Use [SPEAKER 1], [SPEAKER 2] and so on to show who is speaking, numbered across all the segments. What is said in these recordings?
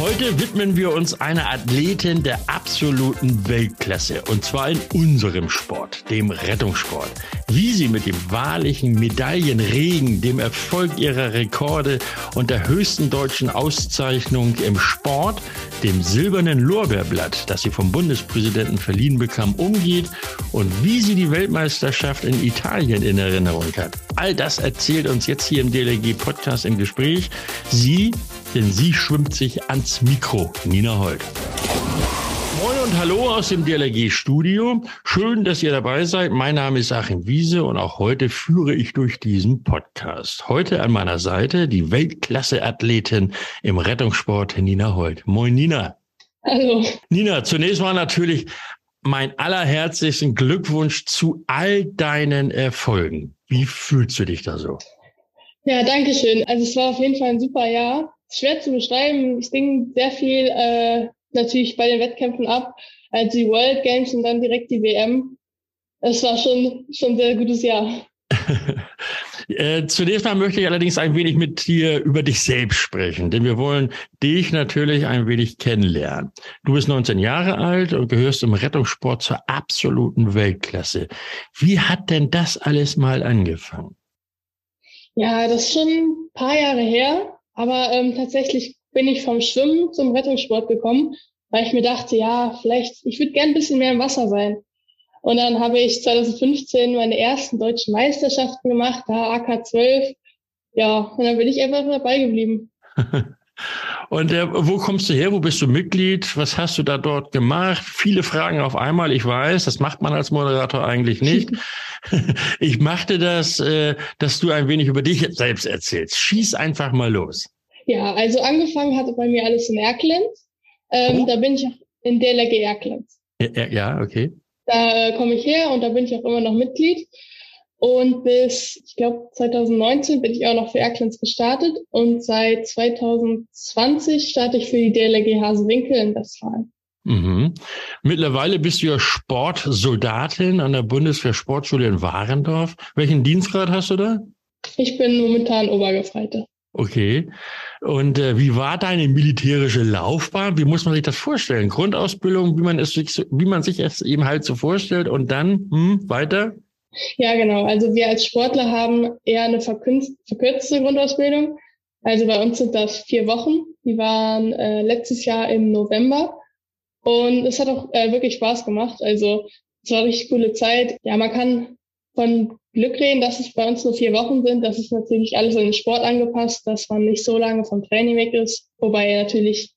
[SPEAKER 1] Heute widmen wir uns einer Athletin der absoluten Weltklasse und zwar in unserem Sport, dem Rettungssport. Wie sie mit dem wahrlichen Medaillenregen, dem Erfolg ihrer Rekorde und der höchsten deutschen Auszeichnung im Sport, dem silbernen Lorbeerblatt, das sie vom Bundespräsidenten verliehen bekam, umgeht und wie sie die Weltmeisterschaft in Italien in Erinnerung hat. All das erzählt uns jetzt hier im DLG Podcast im Gespräch. Sie denn sie schwimmt sich ans Mikro. Nina Holt. Moin und hallo aus dem DLRG-Studio. Schön, dass ihr dabei seid. Mein Name ist Achim Wiese und auch heute führe ich durch diesen Podcast. Heute an meiner Seite die Weltklasse-Athletin im Rettungssport Nina Holt. Moin, Nina.
[SPEAKER 2] Hallo.
[SPEAKER 1] Nina, zunächst mal natürlich mein allerherzlichsten Glückwunsch zu all deinen Erfolgen. Wie fühlst du dich da so?
[SPEAKER 2] Ja, danke schön. Also es war auf jeden Fall ein super Jahr schwer zu beschreiben. Es ging sehr viel äh, natürlich bei den Wettkämpfen ab, also die World Games und dann direkt die WM. Es war schon schon ein sehr gutes Jahr.
[SPEAKER 1] Äh, zunächst mal möchte ich allerdings ein wenig mit dir über dich selbst sprechen, denn wir wollen dich natürlich ein wenig kennenlernen. Du bist 19 Jahre alt und gehörst im Rettungssport zur absoluten Weltklasse. Wie hat denn das alles mal angefangen?
[SPEAKER 2] Ja, das ist schon ein paar Jahre her. Aber ähm, tatsächlich bin ich vom Schwimmen zum Rettungssport gekommen, weil ich mir dachte, ja, vielleicht, ich würde gern ein bisschen mehr im Wasser sein. Und dann habe ich 2015 meine ersten deutschen Meisterschaften gemacht, da AK12. Ja, und dann bin ich einfach dabei geblieben.
[SPEAKER 1] Und äh, wo kommst du her? Wo bist du Mitglied? Was hast du da dort gemacht? Viele Fragen auf einmal. Ich weiß, das macht man als Moderator eigentlich nicht. ich machte das, äh, dass du ein wenig über dich selbst erzählst. Schieß einfach mal los.
[SPEAKER 2] Ja, also angefangen hatte bei mir alles in Erkland. Ähm, oh. Da bin ich auch in DLRG Erkland.
[SPEAKER 1] Ja, ja, okay.
[SPEAKER 2] Da äh, komme ich her und da bin ich auch immer noch Mitglied. Und bis, ich glaube, 2019 bin ich auch noch für Erklens gestartet und seit 2020 starte ich für die DLRG Hasewinkel in Westfalen.
[SPEAKER 1] Mhm. Mittlerweile bist du ja Sportsoldatin an der Bundeswehr Sportschule in Warendorf. Welchen Dienstgrad hast du da?
[SPEAKER 2] Ich bin momentan Obergefreite.
[SPEAKER 1] Okay. Und äh, wie war deine militärische Laufbahn? Wie muss man sich das vorstellen? Grundausbildung, wie man es sich, wie man sich es eben halt so vorstellt und dann hm, weiter?
[SPEAKER 2] Ja, genau. Also wir als Sportler haben eher eine verkürzte Grundausbildung. Also bei uns sind das vier Wochen. Die waren äh, letztes Jahr im November. Und es hat auch äh, wirklich Spaß gemacht. Also es war richtig coole Zeit. Ja, man kann von Glück reden, dass es bei uns nur vier Wochen sind. Das ist natürlich alles an den Sport angepasst, dass man nicht so lange vom Training weg ist. Wobei natürlich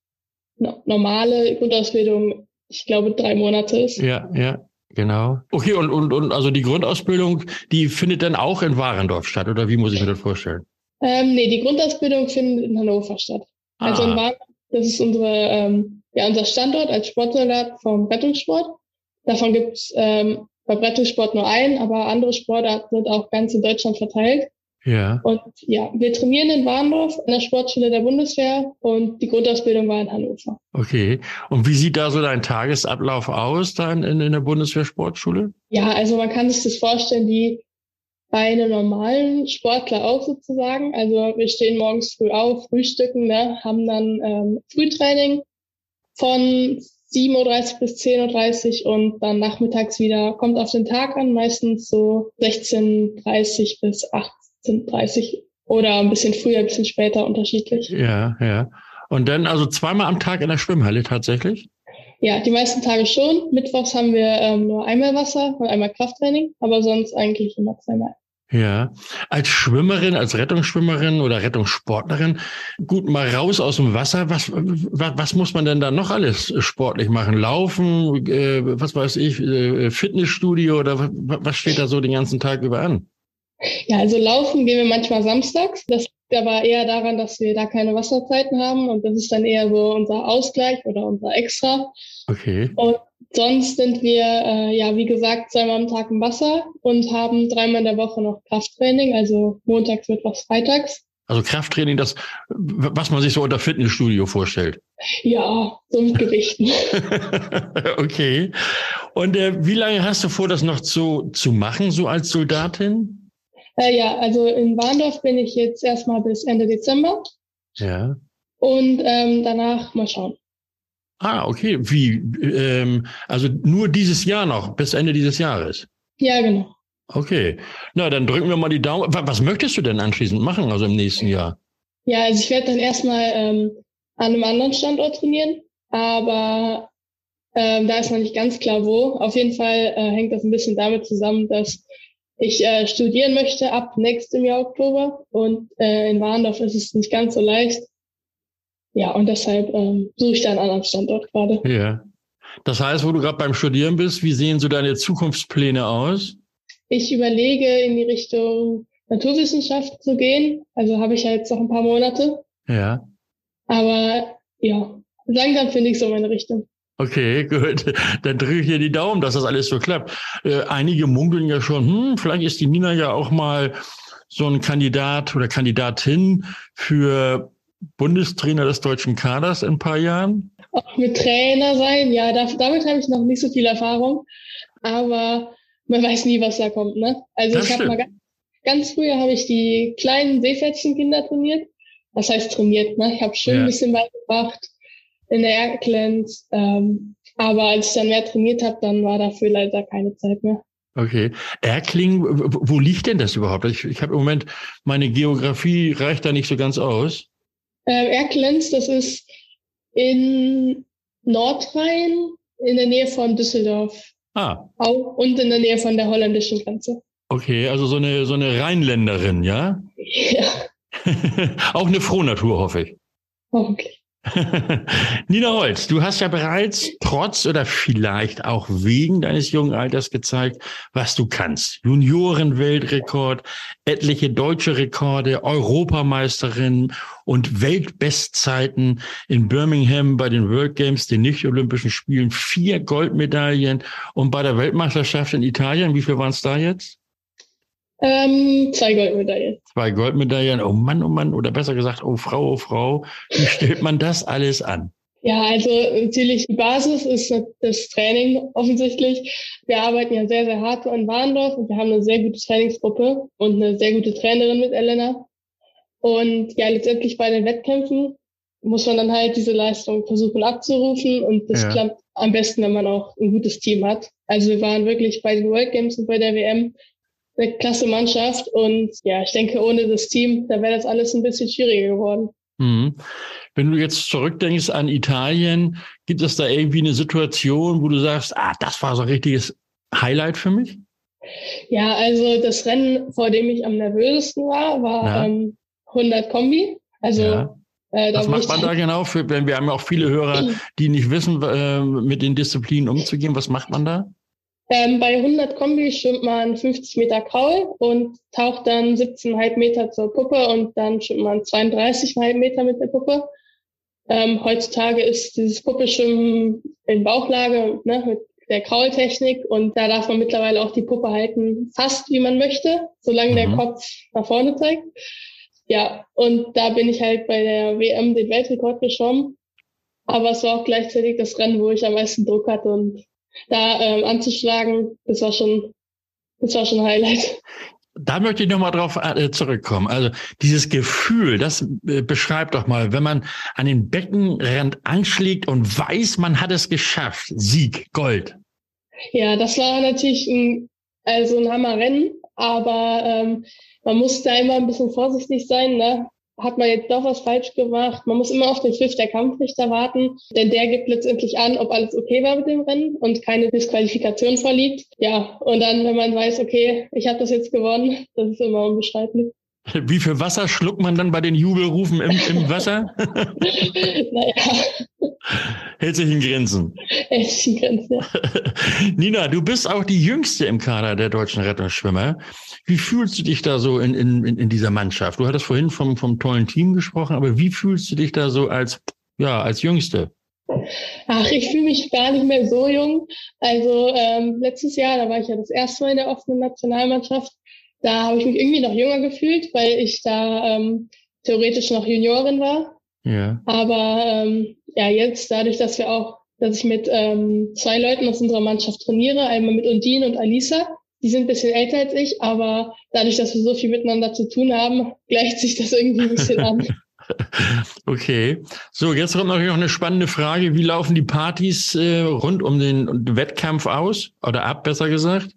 [SPEAKER 2] normale Grundausbildung, ich glaube, drei Monate ist.
[SPEAKER 1] Ja, ja. Genau. Okay, und, und, und also die Grundausbildung, die findet dann auch in Warendorf statt, oder wie muss ich mir das vorstellen?
[SPEAKER 2] Ähm, nee, die Grundausbildung findet in Hannover statt. Ah. Also in Warendorf, das ist unsere, ähm, ja, unser Standort als Sportsoldat vom Rettungssport. Davon gibt's ähm, beim Rettungssport nur einen, aber andere Sportarten sind auch ganz in Deutschland verteilt.
[SPEAKER 1] Ja.
[SPEAKER 2] Und ja, wir trainieren in Warndorf an der Sportschule der Bundeswehr und die Grundausbildung war in Hannover.
[SPEAKER 1] Okay. Und wie sieht da so dein Tagesablauf aus da in, in der Bundeswehr Sportschule?
[SPEAKER 2] Ja, also man kann sich das vorstellen wie bei einem normalen Sportler auch sozusagen. Also wir stehen morgens früh auf, frühstücken, ne, haben dann ähm, Frühtraining von 7.30 Uhr bis 10.30 Uhr und dann nachmittags wieder, kommt auf den Tag an, meistens so 16.30 Uhr bis 18 sind 30 oder ein bisschen früher, ein bisschen später unterschiedlich.
[SPEAKER 1] Ja, ja. Und dann also zweimal am Tag in der Schwimmhalle tatsächlich?
[SPEAKER 2] Ja, die meisten Tage schon. Mittwochs haben wir ähm, nur einmal Wasser und einmal Krafttraining, aber sonst eigentlich immer zweimal.
[SPEAKER 1] Ja, als Schwimmerin, als Rettungsschwimmerin oder Rettungssportlerin, gut mal raus aus dem Wasser. Was, was, was muss man denn da noch alles sportlich machen? Laufen, äh, was weiß ich, äh, Fitnessstudio oder was steht da so den ganzen Tag über an?
[SPEAKER 2] Ja, also laufen gehen wir manchmal samstags. Das liegt aber eher daran, dass wir da keine Wasserzeiten haben und das ist dann eher so unser Ausgleich oder unser Extra.
[SPEAKER 1] Okay.
[SPEAKER 2] Und sonst sind wir, äh, ja, wie gesagt, zweimal am Tag im Wasser und haben dreimal in der Woche noch Krafttraining, also montags, mittwochs, freitags.
[SPEAKER 1] Also Krafttraining, das, was man sich so unter Fitnessstudio vorstellt.
[SPEAKER 2] Ja, so mit Gewichten.
[SPEAKER 1] okay. Und äh, wie lange hast du vor, das noch zu, zu machen, so als Soldatin?
[SPEAKER 2] Äh, ja, also in Warndorf bin ich jetzt erstmal bis Ende Dezember.
[SPEAKER 1] Ja.
[SPEAKER 2] Und ähm, danach mal schauen.
[SPEAKER 1] Ah, okay. Wie? Ähm, also nur dieses Jahr noch, bis Ende dieses Jahres.
[SPEAKER 2] Ja, genau.
[SPEAKER 1] Okay. Na, dann drücken wir mal die Daumen. Was möchtest du denn anschließend machen, also im nächsten Jahr?
[SPEAKER 2] Ja, also ich werde dann erstmal ähm, an einem anderen Standort trainieren, aber ähm, da ist noch nicht ganz klar wo. Auf jeden Fall äh, hängt das ein bisschen damit zusammen, dass ich äh, studieren möchte ab nächstem Jahr Oktober und äh, in Warndorf ist es nicht ganz so leicht. Ja, und deshalb ähm, suche ich da einen anderen Standort gerade.
[SPEAKER 1] Ja. Das heißt, wo du gerade beim Studieren bist, wie sehen so deine Zukunftspläne aus?
[SPEAKER 2] Ich überlege, in die Richtung Naturwissenschaft zu gehen. Also habe ich ja jetzt noch ein paar Monate.
[SPEAKER 1] Ja.
[SPEAKER 2] Aber ja, langsam finde ich so meine Richtung.
[SPEAKER 1] Okay, gut. Dann drücke ich dir die Daumen, dass das alles so klappt. Äh, einige munkeln ja schon, hm, vielleicht ist die Nina ja auch mal so ein Kandidat oder Kandidatin für Bundestrainer des deutschen Kaders in ein paar Jahren?
[SPEAKER 2] Auch mit Trainer sein, ja, da, damit habe ich noch nicht so viel Erfahrung. Aber man weiß nie, was da kommt, ne? Also das ich habe mal ganz, ganz früher habe ich die kleinen Seepferdchenkinder trainiert. Das heißt trainiert, ne? Ich habe schön ja. ein bisschen beigebracht in der Erklenz. Ähm, aber als ich dann mehr trainiert habe, dann war dafür leider keine Zeit mehr.
[SPEAKER 1] Okay. Erkling, wo liegt denn das überhaupt? Ich, ich habe im Moment, meine Geografie reicht da nicht so ganz aus.
[SPEAKER 2] Ähm, Erklenz, das ist in Nordrhein, in der Nähe von Düsseldorf.
[SPEAKER 1] Ah.
[SPEAKER 2] Auch, und in der Nähe von der holländischen Grenze.
[SPEAKER 1] Okay, also so eine, so eine Rheinländerin, ja?
[SPEAKER 2] Ja.
[SPEAKER 1] Auch eine Frohnatur, hoffe ich.
[SPEAKER 2] Okay.
[SPEAKER 1] Nina Holz, du hast ja bereits trotz oder vielleicht auch wegen deines jungen Alters gezeigt, was du kannst. Juniorenweltrekord, etliche deutsche Rekorde, Europameisterin und Weltbestzeiten in Birmingham bei den World Games, den nicht-olympischen Spielen, vier Goldmedaillen und bei der Weltmeisterschaft in Italien, wie viel waren es da jetzt?
[SPEAKER 2] Ähm, zwei Goldmedaillen.
[SPEAKER 1] Zwei Goldmedaillen. Oh Mann, oh Mann. Oder besser gesagt, oh Frau, oh Frau. Wie stellt man das alles an?
[SPEAKER 2] Ja, also natürlich die Basis ist das Training offensichtlich. Wir arbeiten ja sehr, sehr hart in Warndorf und wir haben eine sehr gute Trainingsgruppe und eine sehr gute Trainerin mit Elena. Und ja, letztendlich bei den Wettkämpfen muss man dann halt diese Leistung versuchen abzurufen und das ja. klappt am besten, wenn man auch ein gutes Team hat. Also wir waren wirklich bei den World Games und bei der WM eine klasse Mannschaft und ja, ich denke, ohne das Team, da wäre das alles ein bisschen schwieriger geworden.
[SPEAKER 1] Mhm. Wenn du jetzt zurückdenkst an Italien, gibt es da irgendwie eine Situation, wo du sagst, ah, das war so ein richtiges Highlight für mich?
[SPEAKER 2] Ja, also das Rennen, vor dem ich am nervösesten war, war ja. ähm, 100 Kombi. Also ja.
[SPEAKER 1] äh, Was macht man da genau? Für, wenn wir haben ja auch viele Hörer, die nicht wissen, äh, mit den Disziplinen umzugehen. Was macht man da?
[SPEAKER 2] Ähm, bei 100 Kombi schwimmt man 50 Meter Kraul und taucht dann 17,5 Meter zur Puppe und dann schwimmt man 32,5 Meter mit der Puppe. Ähm, heutzutage ist dieses Puppeschwimmen in Bauchlage ne, mit der Kraultechnik und da darf man mittlerweile auch die Puppe halten, fast wie man möchte, solange mhm. der Kopf nach vorne zeigt. Ja, und da bin ich halt bei der WM den Weltrekord geschwommen. Aber es war auch gleichzeitig das Rennen, wo ich am meisten Druck hatte und da ähm, anzuschlagen, das war schon, das war schon ein Highlight.
[SPEAKER 1] Da möchte ich nochmal drauf äh, zurückkommen. Also dieses Gefühl, das äh, beschreibt doch mal, wenn man an den Beckenrand anschlägt und weiß, man hat es geschafft. Sieg, Gold.
[SPEAKER 2] Ja, das war natürlich ein, also ein Hammerrennen, aber ähm, man muss da immer ein bisschen vorsichtig sein. Ne? Hat man jetzt doch was falsch gemacht. Man muss immer auf den Pfiff der Kampfrichter warten, denn der gibt letztendlich an, ob alles okay war mit dem Rennen und keine Disqualifikation vorliegt. Ja, und dann, wenn man weiß, okay, ich habe das jetzt gewonnen, das ist immer unbeschreiblich.
[SPEAKER 1] Wie viel Wasser schluckt man dann bei den Jubelrufen im, im Wasser? naja. Hält sich in Grenzen.
[SPEAKER 2] Hält sich in Grenzen, ja.
[SPEAKER 1] Nina, du bist auch die Jüngste im Kader der deutschen Rettungsschwimmer. Wie fühlst du dich da so in, in, in dieser Mannschaft? Du hattest vorhin vom, vom tollen Team gesprochen, aber wie fühlst du dich da so als, ja, als Jüngste?
[SPEAKER 2] Ach, ich fühle mich gar nicht mehr so jung. Also ähm, letztes Jahr, da war ich ja das erste Mal in der offenen Nationalmannschaft da habe ich mich irgendwie noch jünger gefühlt, weil ich da ähm, theoretisch noch Juniorin war.
[SPEAKER 1] Ja.
[SPEAKER 2] Aber ähm, ja, jetzt dadurch, dass wir auch, dass ich mit ähm, zwei Leuten aus unserer Mannschaft trainiere, einmal mit Undine und Alisa, die sind ein bisschen älter als ich, aber dadurch, dass wir so viel miteinander zu tun haben, gleicht sich das irgendwie ein bisschen an.
[SPEAKER 1] Okay. So, jetzt kommt natürlich noch eine spannende Frage. Wie laufen die Partys äh, rund um den Wettkampf aus? Oder ab, besser gesagt?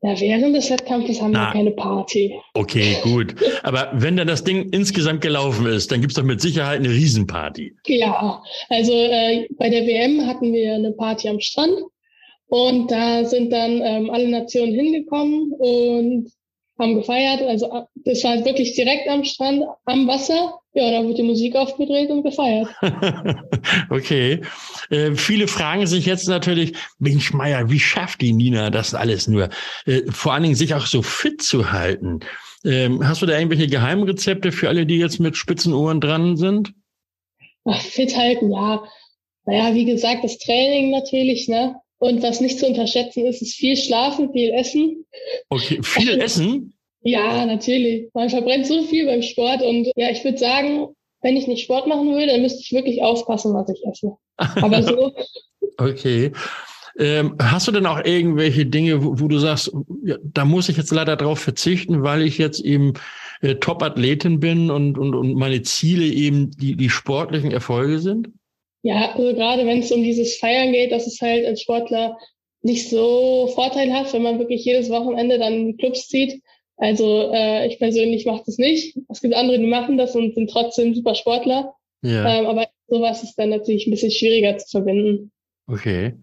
[SPEAKER 2] Ja, während des Wettkampfes haben Na, wir keine Party.
[SPEAKER 1] Okay, gut. Aber wenn dann das Ding insgesamt gelaufen ist, dann gibt's doch mit Sicherheit eine Riesenparty.
[SPEAKER 2] Ja, also äh, bei der WM hatten wir eine Party am Strand und da sind dann ähm, alle Nationen hingekommen und haben gefeiert. Also äh, das war wirklich direkt am Strand, am Wasser. Ja, da wird die Musik aufgedreht und gefeiert.
[SPEAKER 1] okay. Äh, viele fragen sich jetzt natürlich, Mensch Meier, wie schafft die Nina das alles nur? Äh, vor allen Dingen sich auch so fit zu halten. Ähm, hast du da irgendwelche Geheimrezepte für alle, die jetzt mit spitzen Ohren dran sind?
[SPEAKER 2] Ach, fit halten, ja. Naja, wie gesagt, das Training natürlich, ne? Und was nicht zu unterschätzen ist, ist viel Schlafen, viel Essen.
[SPEAKER 1] Okay, viel Essen?
[SPEAKER 2] Ja, natürlich. Man verbrennt so viel beim Sport und ja, ich würde sagen, wenn ich nicht Sport machen würde, dann müsste ich wirklich aufpassen, was ich esse. Aber so.
[SPEAKER 1] okay. Ähm, hast du denn auch irgendwelche Dinge, wo, wo du sagst, ja, da muss ich jetzt leider drauf verzichten, weil ich jetzt eben äh, Top-Athletin bin und, und, und meine Ziele eben die, die sportlichen Erfolge sind?
[SPEAKER 2] Ja, also gerade wenn es um dieses Feiern geht, das ist halt als Sportler nicht so vorteilhaft, wenn man wirklich jedes Wochenende dann in die Clubs zieht. Also äh, ich persönlich mache das nicht. Es gibt andere, die machen das und sind trotzdem super Sportler. Ja. Ähm, aber sowas ist dann natürlich ein bisschen schwieriger zu verbinden.
[SPEAKER 1] Okay.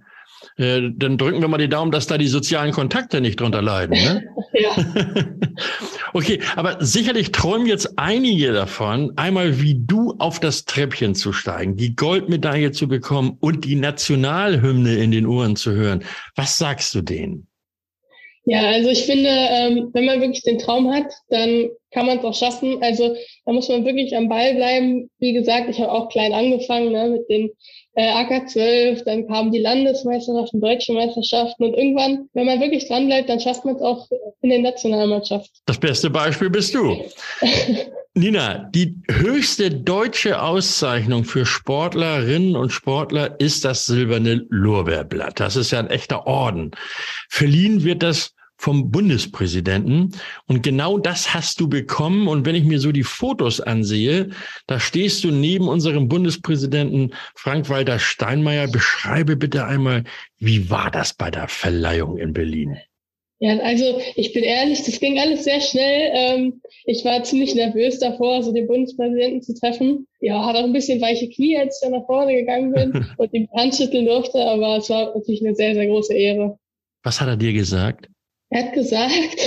[SPEAKER 1] Äh, dann drücken wir mal die Daumen, dass da die sozialen Kontakte nicht drunter leiden. Ne? ja. okay, aber sicherlich träumen jetzt einige davon, einmal wie du auf das Treppchen zu steigen, die Goldmedaille zu bekommen und die Nationalhymne in den Ohren zu hören. Was sagst du denen?
[SPEAKER 2] Ja, also ich finde, ähm, wenn man wirklich den Traum hat, dann kann man es auch schaffen. Also da muss man wirklich am Ball bleiben. Wie gesagt, ich habe auch klein angefangen ne, mit den äh, AK12, dann kamen die Landesmeisterschaften, deutsche Meisterschaften und irgendwann, wenn man wirklich dran bleibt, dann schafft man es auch in der Nationalmannschaft.
[SPEAKER 1] Das beste Beispiel bist du. Nina, die höchste deutsche Auszeichnung für Sportlerinnen und Sportler ist das silberne Lorbeerblatt. Das ist ja ein echter Orden. Verliehen wird das vom Bundespräsidenten. Und genau das hast du bekommen. Und wenn ich mir so die Fotos ansehe, da stehst du neben unserem Bundespräsidenten Frank-Walter Steinmeier. Beschreibe bitte einmal, wie war das bei der Verleihung in Berlin?
[SPEAKER 2] Ja, also ich bin ehrlich, das ging alles sehr schnell. Ähm, ich war ziemlich nervös davor, so den Bundespräsidenten zu treffen. Ja, hatte auch ein bisschen weiche Knie, als ich dann nach vorne gegangen bin und ihm Hand schütteln durfte, aber es war natürlich eine sehr, sehr große Ehre.
[SPEAKER 1] Was hat er dir gesagt?
[SPEAKER 2] Er hat gesagt,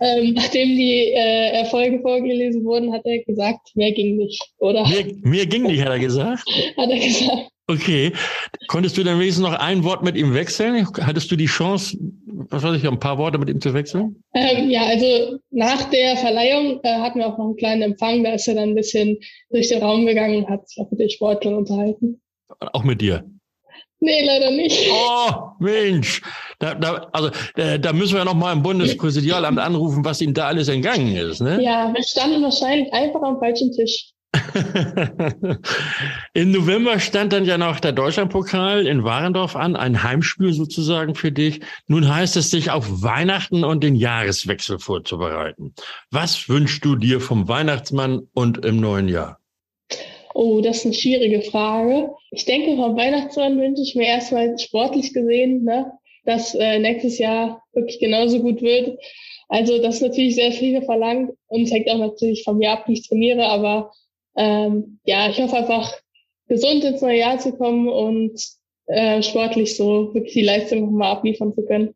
[SPEAKER 2] ähm, nachdem die äh, Erfolge vorgelesen wurden, hat er gesagt, mehr ging nicht, oder?
[SPEAKER 1] Mehr, mehr ging nicht, hat er gesagt?
[SPEAKER 2] hat er gesagt.
[SPEAKER 1] Okay. Konntest du dann wenigstens noch ein Wort mit ihm wechseln? Hattest du die Chance, was weiß ich, ein paar Worte mit ihm zu wechseln?
[SPEAKER 2] Ähm, ja, also nach der Verleihung äh, hatten wir auch noch einen kleinen Empfang. Da ist er dann ein bisschen durch den Raum gegangen und hat sich auch mit den Sportlern unterhalten.
[SPEAKER 1] Auch mit dir?
[SPEAKER 2] Nee, leider nicht.
[SPEAKER 1] Oh, Mensch. Da, da, also, da, da müssen wir noch mal im Bundespräsidialamt anrufen, was ihm da alles entgangen ist. Ne?
[SPEAKER 2] Ja, wir standen wahrscheinlich einfach am falschen Tisch.
[SPEAKER 1] Im November stand dann ja noch der Deutschlandpokal in Warendorf an, ein Heimspiel sozusagen für dich. Nun heißt es, sich auf Weihnachten und den Jahreswechsel vorzubereiten. Was wünschst du dir vom Weihnachtsmann und im neuen Jahr?
[SPEAKER 2] Oh, das ist eine schwierige Frage. Ich denke, vom Weihnachtsmann wünsche ich mir erstmal sportlich gesehen, ne, dass äh, nächstes Jahr wirklich genauso gut wird. Also das ist natürlich sehr viel verlangt und es hängt auch natürlich vom Jahr ab, wie ich trainiere, aber ähm, ja, ich hoffe einfach, gesund ins neue Jahr zu kommen und äh, sportlich so wirklich die Leistung nochmal abliefern zu können.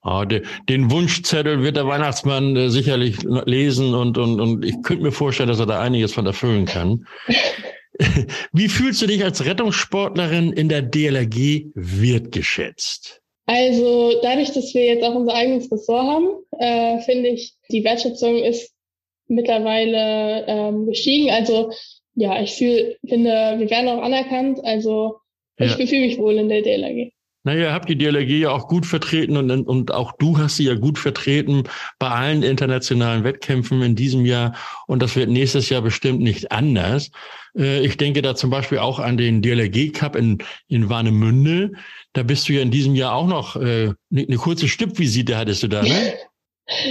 [SPEAKER 1] Ah, de, den Wunschzettel wird der Weihnachtsmann äh, sicherlich lesen und, und, und ich könnte mir vorstellen, dass er da einiges von erfüllen kann. Wie fühlst du dich als Rettungssportlerin in der DLRG wertgeschätzt?
[SPEAKER 2] Also dadurch, dass wir jetzt auch unser eigenes Ressort haben, äh, finde ich, die Wertschätzung ist mittlerweile ähm, gestiegen. Also ja, ich fühl, finde, wir werden auch anerkannt. Also ich ja. fühle mich wohl in der DLRG.
[SPEAKER 1] Naja, habt die DLRG ja auch gut vertreten und, und auch du hast sie ja gut vertreten bei allen internationalen Wettkämpfen in diesem Jahr. Und das wird nächstes Jahr bestimmt nicht anders. Äh, ich denke da zum Beispiel auch an den DLRG Cup in, in Warnemünde. Da bist du ja in diesem Jahr auch noch, äh, eine ne kurze Stippvisite hattest du da, ne?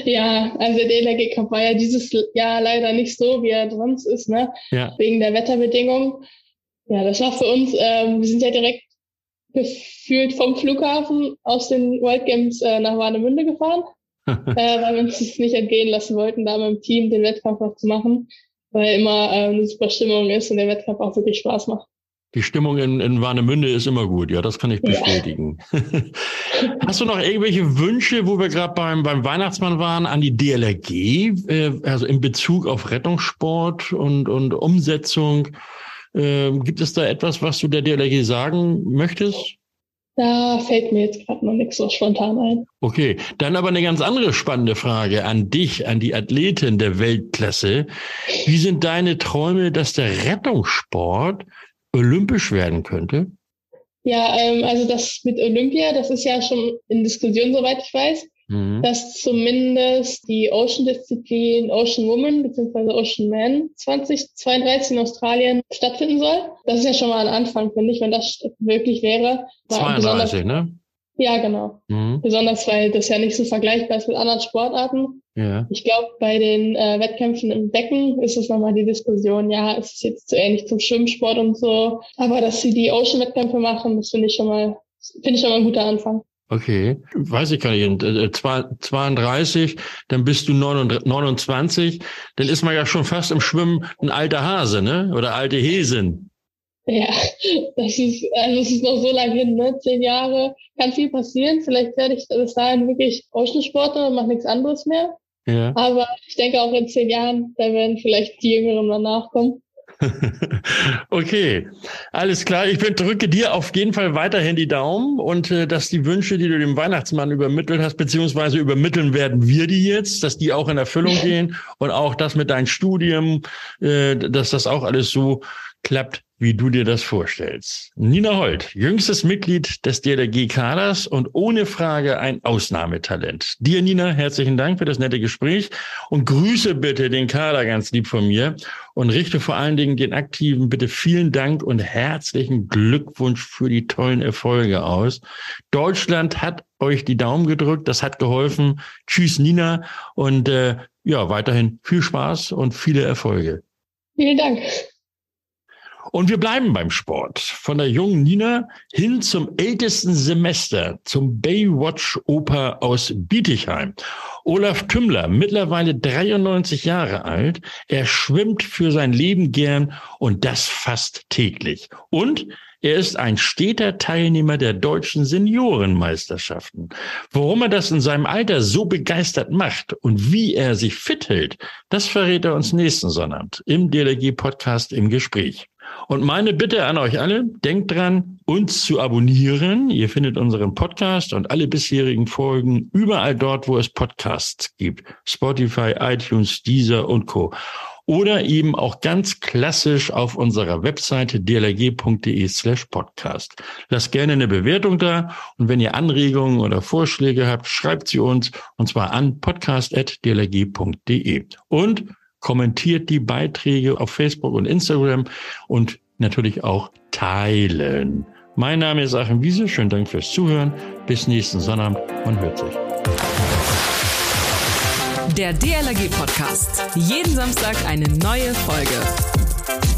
[SPEAKER 2] Ja, also der DLRG Cup war ja dieses Jahr leider nicht so, wie er sonst ist, ne? Ja. Wegen der Wetterbedingungen. Ja, das war für uns, ähm, wir sind ja direkt gefühlt vom Flughafen aus den World Games äh, nach Warnemünde gefahren, äh, weil wir uns das nicht entgehen lassen wollten, da mit dem Team den Wettkampf noch zu machen, weil immer äh, eine super Stimmung ist und der Wettkampf auch wirklich Spaß macht.
[SPEAKER 1] Die Stimmung in, in Warnemünde ist immer gut, ja, das kann ich bestätigen. Ja. Hast du noch irgendwelche Wünsche, wo wir gerade beim, beim Weihnachtsmann waren, an die DLRG, äh, also in Bezug auf Rettungssport und, und Umsetzung? Ähm, gibt es da etwas, was du der DLRG sagen möchtest?
[SPEAKER 2] Da fällt mir jetzt gerade noch nichts so spontan ein.
[SPEAKER 1] Okay, dann aber eine ganz andere spannende Frage an dich, an die Athletin der Weltklasse. Wie sind deine Träume, dass der Rettungssport olympisch werden könnte?
[SPEAKER 2] Ja, ähm, also das mit Olympia, das ist ja schon in Diskussion, soweit ich weiß mhm. dass zumindest die Ocean-Disziplin Ocean Woman bzw. Ocean Man 2032 in Australien stattfinden soll. Das ist ja schon mal ein Anfang, finde ich, wenn das wirklich wäre.
[SPEAKER 1] 32, ne?
[SPEAKER 2] Ja, genau. Mhm. Besonders, weil das ja nicht so vergleichbar ist mit anderen Sportarten. Ja. Ich glaube, bei den äh, Wettkämpfen im Becken ist es nochmal die Diskussion, ja, es ist jetzt zu ähnlich zum Schwimmsport und so. Aber dass sie die Ocean-Wettkämpfe machen, das finde ich schon mal, finde ich schon mal ein guter Anfang.
[SPEAKER 1] Okay, weiß ich gar nicht. 32, äh, dann bist du 29, dann ist man ja schon fast im Schwimmen ein alter Hase, ne? Oder alte Häsin.
[SPEAKER 2] Ja, das ist, also es ist noch so lange hin, ne? Zehn Jahre, kann viel passieren. Vielleicht werde ich bis dahin wirklich Oceansportler und mache nichts anderes mehr. Ja. Aber ich denke auch in zehn Jahren, da werden vielleicht die Jüngeren danach kommen.
[SPEAKER 1] okay, alles klar. Ich drücke dir auf jeden Fall weiterhin die Daumen und äh, dass die Wünsche, die du dem Weihnachtsmann übermittelt hast, beziehungsweise übermitteln werden wir die jetzt, dass die auch in Erfüllung gehen und auch das mit deinem Studium, äh, dass das auch alles so klappt, wie du dir das vorstellst. Nina Holt, jüngstes Mitglied des DLRG-Kaders und ohne Frage ein Ausnahmetalent. Dir, Nina, herzlichen Dank für das nette Gespräch und grüße bitte den Kader ganz lieb von mir und richte vor allen Dingen den Aktiven bitte vielen Dank und herzlichen Glückwunsch für die tollen Erfolge aus. Deutschland hat euch die Daumen gedrückt, das hat geholfen. Tschüss, Nina, und äh, ja, weiterhin viel Spaß und viele Erfolge.
[SPEAKER 2] Vielen Dank.
[SPEAKER 1] Und wir bleiben beim Sport. Von der jungen Nina hin zum ältesten Semester, zum Baywatch Oper aus Bietigheim. Olaf Tümmler, mittlerweile 93 Jahre alt. Er schwimmt für sein Leben gern und das fast täglich. Und er ist ein steter Teilnehmer der deutschen Seniorenmeisterschaften. Warum er das in seinem Alter so begeistert macht und wie er sich fit hält, das verrät er uns nächsten Sonnabend im DLG Podcast im Gespräch. Und meine Bitte an euch alle, denkt dran, uns zu abonnieren. Ihr findet unseren Podcast und alle bisherigen Folgen überall dort, wo es Podcasts gibt. Spotify, iTunes, Deezer und Co. Oder eben auch ganz klassisch auf unserer Webseite dlg.de slash podcast. Lasst gerne eine Bewertung da und wenn ihr Anregungen oder Vorschläge habt, schreibt sie uns und zwar an podcast.dlg.de. Und kommentiert die Beiträge auf Facebook und Instagram und natürlich auch teilen. Mein Name ist Achim Wiese. Schönen Dank fürs Zuhören. Bis nächsten Sonnabend. Man hört sich.
[SPEAKER 3] Der DLRG Podcast. Jeden Samstag eine neue Folge.